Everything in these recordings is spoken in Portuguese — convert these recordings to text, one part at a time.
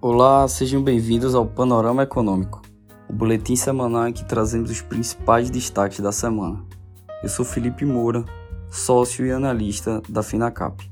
Olá, sejam bem-vindos ao Panorama Econômico, o boletim semanal em que trazemos os principais destaques da semana. Eu sou Felipe Moura, sócio e analista da Finacap.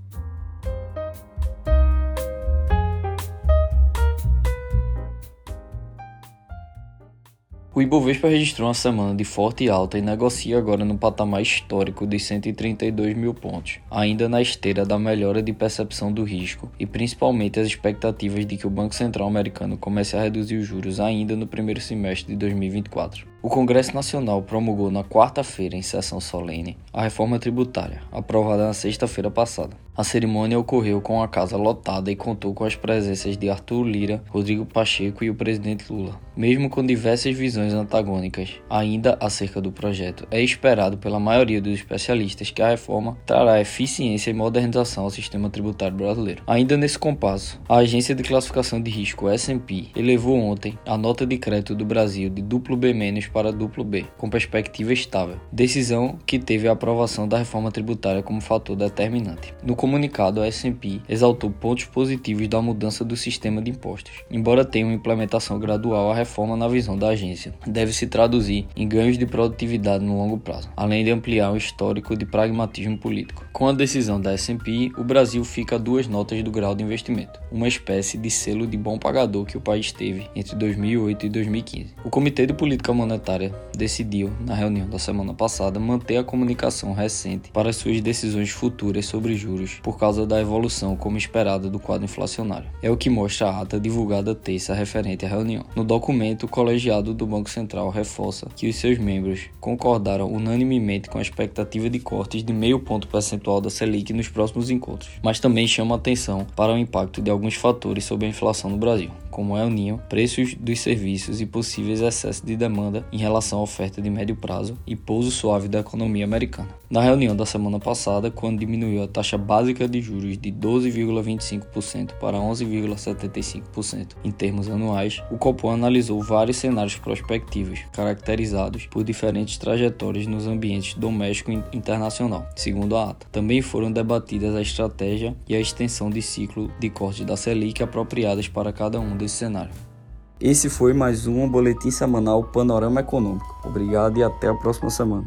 O Ibovespa registrou uma semana de forte alta e negocia agora no patamar histórico de 132 mil pontos, ainda na esteira da melhora de percepção do risco e principalmente as expectativas de que o Banco Central americano comece a reduzir os juros ainda no primeiro semestre de 2024. O Congresso Nacional promulgou na quarta-feira, em sessão solene, a reforma tributária, aprovada na sexta-feira passada. A cerimônia ocorreu com a casa lotada e contou com as presenças de Arthur Lira, Rodrigo Pacheco e o presidente Lula. Mesmo com diversas visões antagônicas ainda acerca do projeto, é esperado pela maioria dos especialistas que a reforma trará eficiência e modernização ao sistema tributário brasileiro. Ainda nesse compasso, a agência de classificação de risco S&P elevou ontem a nota de crédito do Brasil de duplo B- para duplo B, com perspectiva estável, decisão que teve a aprovação da reforma tributária como fator determinante. No comunicado, a S&P exaltou pontos positivos da mudança do sistema de impostos. Embora tenha uma implementação gradual, a reforma, na visão da agência, deve se traduzir em ganhos de produtividade no longo prazo, além de ampliar o histórico de pragmatismo político. Com a decisão da S&P, o Brasil fica a duas notas do grau de investimento, uma espécie de selo de bom pagador que o país teve entre 2008 e 2015. O Comitê de Política Monetária monetária decidiu, na reunião da semana passada, manter a comunicação recente para suas decisões futuras sobre juros por causa da evolução como esperada do quadro inflacionário. É o que mostra a ata divulgada terça referente à reunião. No documento, o colegiado do Banco Central reforça que os seus membros concordaram unanimemente com a expectativa de cortes de meio ponto percentual da Selic nos próximos encontros, mas também chama atenção para o impacto de alguns fatores sobre a inflação no Brasil como é o ninho, preços dos serviços e possíveis excessos de demanda em relação à oferta de médio prazo e pouso suave da economia americana. Na reunião da semana passada, quando diminuiu a taxa básica de juros de 12,25% para 11,75% em termos anuais, o Copom analisou vários cenários prospectivos, caracterizados por diferentes trajetórias nos ambientes doméstico e internacional, segundo a ata. Também foram debatidas a estratégia e a extensão de ciclo de corte da Selic apropriadas para cada um desse cenário. Esse foi mais um boletim semanal Panorama Econômico. Obrigado e até a próxima semana.